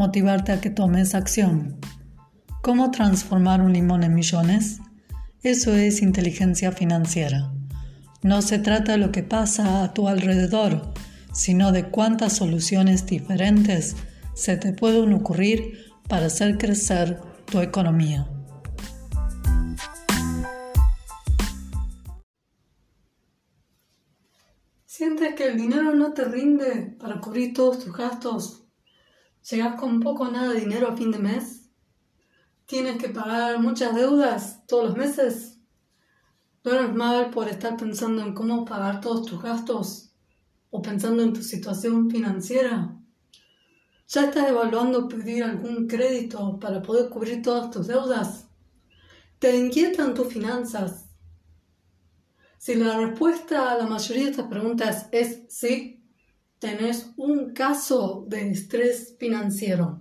motivarte a que tomes acción. ¿Cómo transformar un limón en millones? Eso es inteligencia financiera. No se trata de lo que pasa a tu alrededor, sino de cuántas soluciones diferentes se te pueden ocurrir para hacer crecer tu economía. ¿Sientes que el dinero no te rinde para cubrir todos tus gastos ¿Llegas con poco o nada de dinero a fin de mes? ¿Tienes que pagar muchas deudas todos los meses? ¿Duermes mal por estar pensando en cómo pagar todos tus gastos? ¿O pensando en tu situación financiera? ¿Ya estás evaluando pedir algún crédito para poder cubrir todas tus deudas? ¿Te inquietan tus finanzas? Si la respuesta a la mayoría de estas preguntas es sí, tenés un caso de estrés financiero.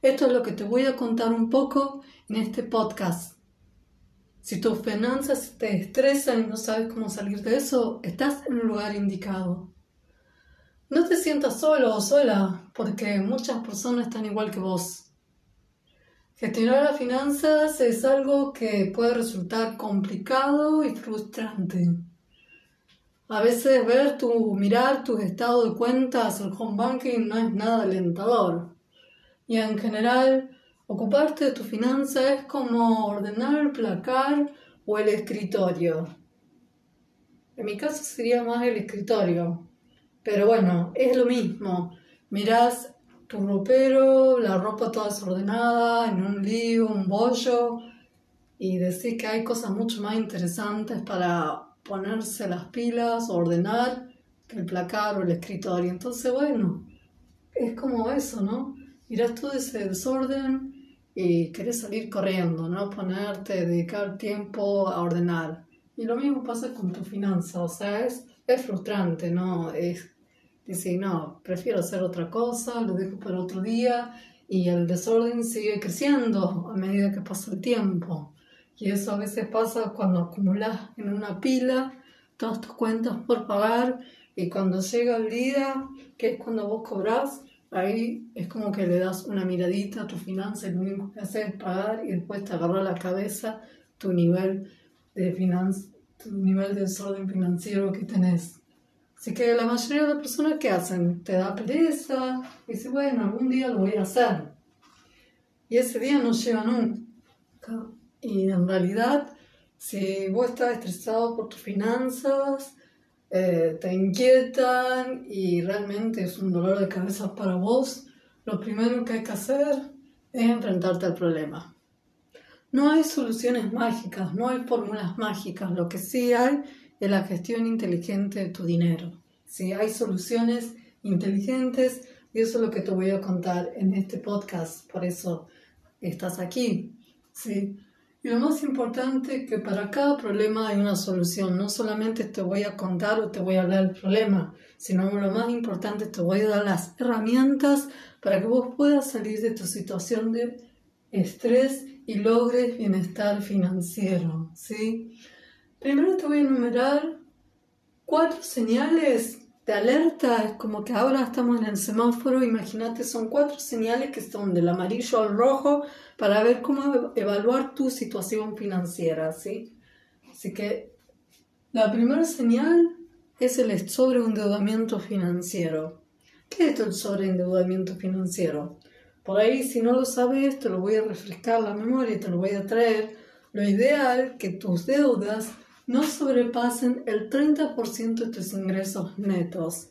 Esto es lo que te voy a contar un poco en este podcast. Si tus finanzas te estresan y no sabes cómo salir de eso, estás en el lugar indicado. No te sientas solo o sola, porque muchas personas están igual que vos. Gestionar las finanzas es algo que puede resultar complicado y frustrante. A veces ver tu, mirar tus estados de cuentas, el home banking no es nada alentador. Y en general, ocuparte de tu finanza es como ordenar el placar o el escritorio. En mi caso sería más el escritorio. Pero bueno, es lo mismo. Mirás tu ropero, la ropa toda desordenada, en un lío, un bollo, y decís que hay cosas mucho más interesantes para ponerse las pilas, ordenar el placar o el escritorio. Entonces, bueno, es como eso, ¿no? Mirás todo ese desorden y querés salir corriendo, ¿no? Ponerte, dedicar tiempo a ordenar. Y lo mismo pasa con tu finanza, o sea, es, frustrante, ¿no? Es no, prefiero hacer otra cosa, lo dejo para otro día y el desorden sigue creciendo a medida que pasa el tiempo. Y eso a veces pasa cuando acumulas en una pila todas tus cuentas por pagar y cuando llega el día, que es cuando vos cobras, ahí es como que le das una miradita a tu finanza y lo único que haces es pagar y después te agarra la cabeza tu nivel de finanza, tu nivel de desorden financiero que tenés. Así que la mayoría de las personas que hacen, te da pereza y dice, bueno, algún día lo voy a hacer. Y ese día no llega nunca. Y en realidad, si vos estás estresado por tus finanzas, eh, te inquietan y realmente es un dolor de cabeza para vos, lo primero que hay que hacer es enfrentarte al problema. No hay soluciones mágicas, no hay fórmulas mágicas, lo que sí hay es la gestión inteligente de tu dinero. Sí, hay soluciones inteligentes y eso es lo que te voy a contar en este podcast, por eso estás aquí. ¿sí? Lo más importante es que para cada problema hay una solución. No solamente te voy a contar o te voy a hablar del problema, sino lo más importante te voy a dar las herramientas para que vos puedas salir de tu situación de estrés y logres bienestar financiero. ¿sí? Primero te voy a enumerar cuatro señales de alerta. Es como que ahora estamos en el semáforo. Imagínate, son cuatro señales que son del amarillo al rojo para ver cómo evaluar tu situación financiera, ¿sí? Así que la primera señal es el sobreendeudamiento financiero. ¿Qué es el sobreendeudamiento financiero? Por ahí, si no lo sabes, te lo voy a refrescar la memoria y te lo voy a traer. Lo ideal que tus deudas no sobrepasen el 30% de tus ingresos netos.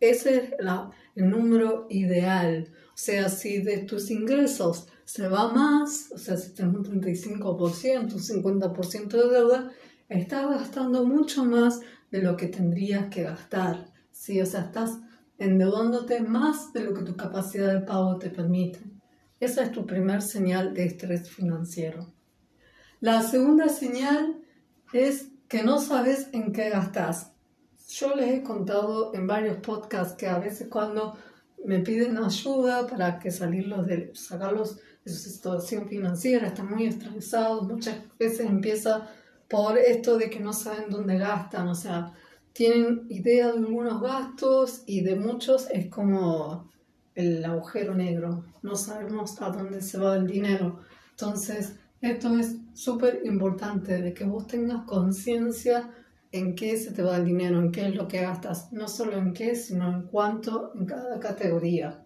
Ese es el número ideal. O sea, si de tus ingresos se va más, o sea, si tienes un 35%, un 50% de deuda, estás gastando mucho más de lo que tendrías que gastar. ¿sí? O sea, estás endeudándote más de lo que tu capacidad de pago te permite. Esa es tu primer señal de estrés financiero. La segunda señal es que no sabes en qué gastas. Yo les he contado en varios podcasts que a veces cuando me piden ayuda para que salirlos de, sacarlos de su situación financiera, están muy estresados, muchas veces empieza por esto de que no saben dónde gastan, o sea, tienen idea de algunos gastos y de muchos es como el agujero negro, no sabemos a dónde se va el dinero. Entonces, esto es súper importante de que vos tengas conciencia en qué se te va el dinero, en qué es lo que gastas, no solo en qué, sino en cuánto en cada categoría.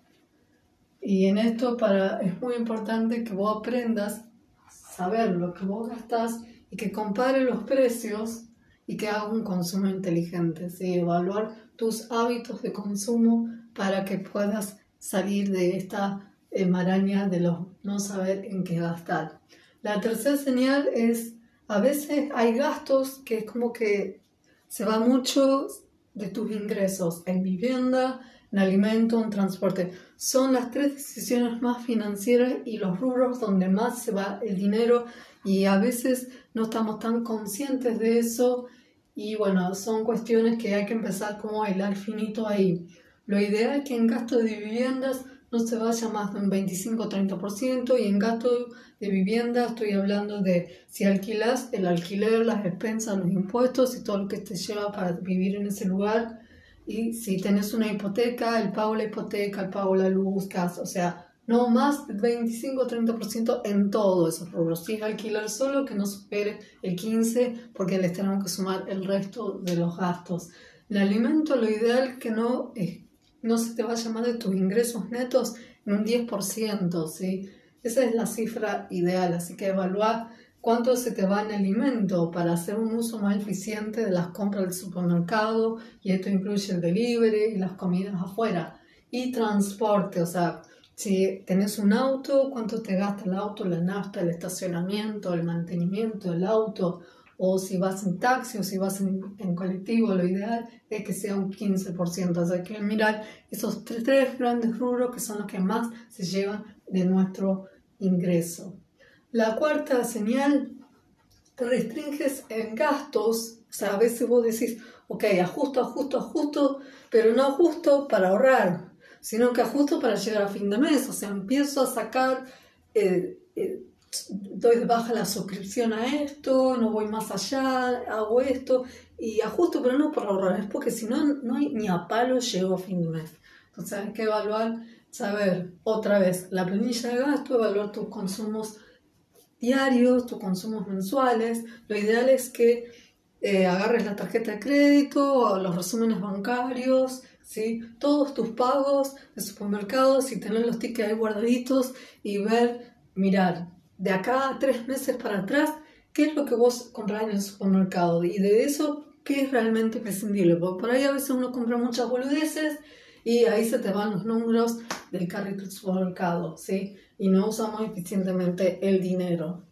Y en esto para, es muy importante que vos aprendas a saber lo que vos gastas y que compare los precios y que haga un consumo inteligente, ¿sí? evaluar tus hábitos de consumo para que puedas salir de esta eh, maraña de los no saber en qué gastar. La tercera señal es, a veces hay gastos que es como que se va mucho de tus ingresos en vivienda, en alimento, en transporte. Son las tres decisiones más financieras y los rubros donde más se va el dinero y a veces no estamos tan conscientes de eso y bueno, son cuestiones que hay que empezar como a bailar finito ahí. Lo ideal es que en gasto de viviendas no se vaya más de un 25-30% y en gasto de vivienda estoy hablando de si alquilas el alquiler, las expensas, los impuestos y todo lo que te lleva para vivir en ese lugar y si tenés una hipoteca, el pago la hipoteca, el pago la luz, gas, o sea, no más de 25-30% en todos esos rubros. Si es alquiler solo, que no supere el 15% porque les tenemos que sumar el resto de los gastos. El alimento, lo ideal que no es no se te va a llamar de tus ingresos netos en un 10%, ¿sí? Esa es la cifra ideal, así que evaluar cuánto se te va en alimento para hacer un uso más eficiente de las compras del supermercado y esto incluye el delivery y las comidas afuera y transporte, o sea, si tenés un auto, cuánto te gasta el auto, la nafta, el estacionamiento, el mantenimiento del auto, o si vas en taxi o si vas en, colectivo, lo ideal es que sea un 15%. O sea, que mirar esos tres, grandes rubros que son los que más se llevan de nuestro ingreso. La cuarta señal, restringes en gastos. O sea, a veces vos decís, ok, ajusto, ajusto, ajusto, pero no ajusto para ahorrar, sino que ajusto para llegar a fin de mes. O sea, empiezo a sacar... Eh, eh, doy de baja la suscripción a esto, no voy más allá, hago esto y ajusto, pero no por ahorrar, es porque si no, no hay ni a palo llego a fin de mes. Entonces hay que evaluar, saber otra vez la planilla de gasto, evaluar tus consumos diarios, tus consumos mensuales. Lo ideal es que eh, agarres la tarjeta de crédito, los resúmenes bancarios, ¿sí? todos tus pagos de supermercados y tener los tickets ahí guardaditos y ver, mirar de acá a tres meses para atrás, qué es lo que vos comprás en el supermercado y de eso, qué es realmente prescindible. Porque por ahí a veces uno compra muchas boludeces y ahí se te van los números del carrito del supermercado, ¿sí? Y no usamos eficientemente el dinero.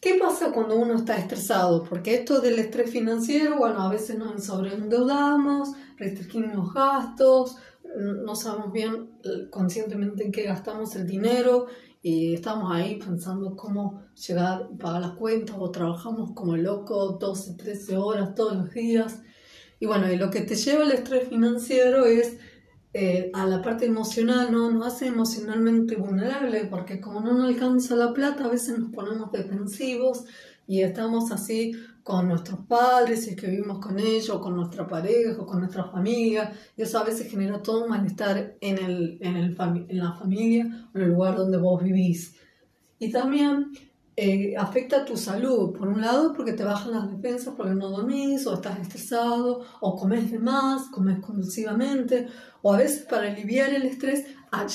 ¿Qué pasa cuando uno está estresado? Porque esto del estrés financiero, bueno, a veces nos sobreendeudamos, restringimos gastos, no sabemos bien eh, conscientemente en qué gastamos el dinero y estamos ahí pensando cómo llegar a pagar las cuentas o trabajamos como loco 12, 13 horas todos los días. Y bueno, y lo que te lleva al estrés financiero es eh, a la parte emocional, ¿no? Nos hace emocionalmente vulnerable porque como no nos alcanza la plata, a veces nos ponemos defensivos y estamos así con nuestros padres, si es que vivimos con ellos, con nuestra pareja, o con nuestra familia, y eso a veces genera todo un malestar en, el, en, el en la familia o en el lugar donde vos vivís. Y también eh, afecta tu salud, por un lado porque te bajan las defensas porque no dormís, o estás estresado, o comes de más, comes compulsivamente, o a veces para aliviar el estrés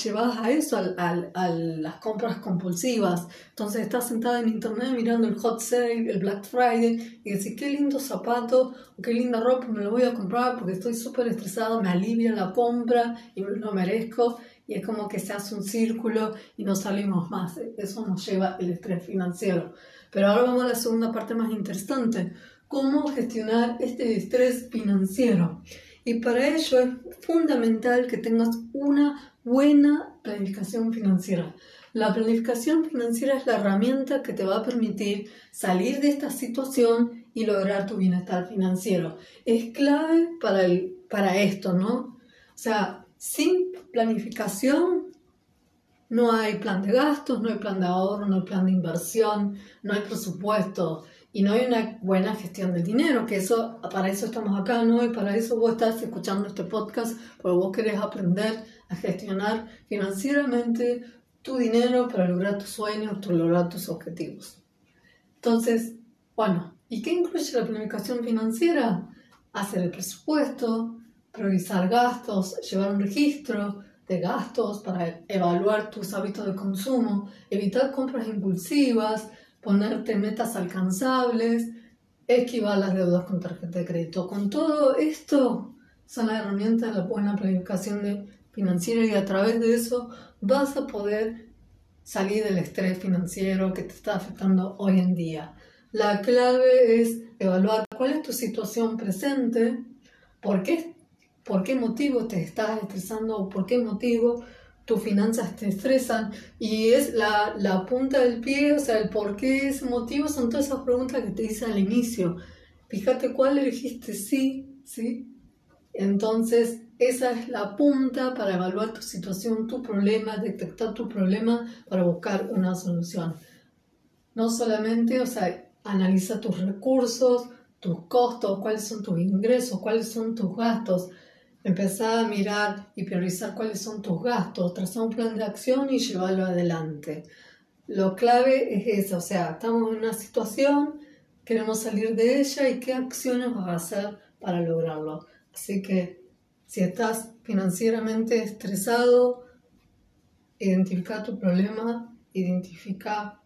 llevas a eso, a, las compras compulsivas. Entonces estás sentada en internet mirando el hot sale, el Black Friday, y decís, qué lindo zapato, qué linda ropa, me lo voy a comprar porque estoy súper estresado, me alivia la compra y lo merezco. Y es como que se hace un círculo y no salimos más. Eso nos lleva el estrés financiero. Pero ahora vamos a la segunda parte más interesante. ¿Cómo gestionar este estrés financiero? Y para ello es fundamental que tengas una buena planificación financiera. La planificación financiera es la herramienta que te va a permitir salir de esta situación y lograr tu bienestar financiero. Es clave para, el, para esto, ¿no? O sea, sin planificación no hay plan de gastos, no hay plan de ahorro, no hay plan de inversión, no hay presupuesto y no hay una buena gestión del dinero, que eso, para eso estamos acá, ¿no? Y para eso vos estás escuchando este podcast, porque vos querés aprender a gestionar financieramente tu dinero para lograr tus sueños, para lograr tus objetivos. Entonces, bueno, ¿y qué incluye la planificación financiera? Hacer el presupuesto, priorizar gastos, llevar un registro, de gastos, para evaluar tus hábitos de consumo, evitar compras impulsivas, ponerte metas alcanzables, esquivar las deudas con tarjeta de crédito. Con todo esto son las herramientas de la buena planificación financiera y a través de eso vas a poder salir del estrés financiero que te está afectando hoy en día. La clave es evaluar cuál es tu situación presente, por qué por qué motivo te estás estresando por qué motivo tus finanzas te estresan y es la, la, punta del pie, o sea, el por qué ese motivo son todas esas preguntas que te hice al inicio. Fíjate cuál elegiste sí, sí. Entonces, esa es la punta para evaluar tu situación, tu problema, detectar tu problema para buscar una solución. No solamente, o sea, analiza tus recursos, tus costos, cuáles son tus ingresos, cuáles son tus gastos Empezar a mirar y priorizar cuáles son tus gastos, trazar un plan de acción y llevarlo adelante. Lo clave es eso, o sea, estamos en una situación, queremos salir de ella y qué acciones vas a hacer para lograrlo. Así que si estás financieramente estresado, identifica tu problema, identifica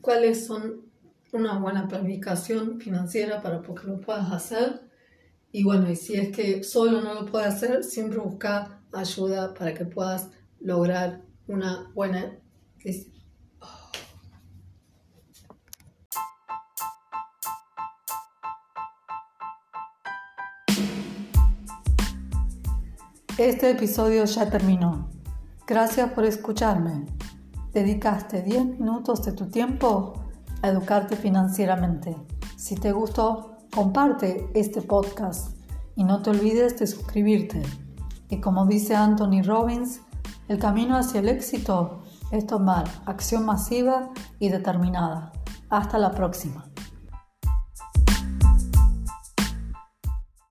cuáles son una buena planificación financiera para que lo puedas hacer y bueno, y si es que solo no lo puedes hacer, siempre busca ayuda para que puedas lograr una buena Este episodio ya terminó. Gracias por escucharme. Dedicaste 10 minutos de tu tiempo a educarte financieramente. Si te gustó, Comparte este podcast y no te olvides de suscribirte. Y como dice Anthony Robbins, el camino hacia el éxito es tomar acción masiva y determinada. Hasta la próxima.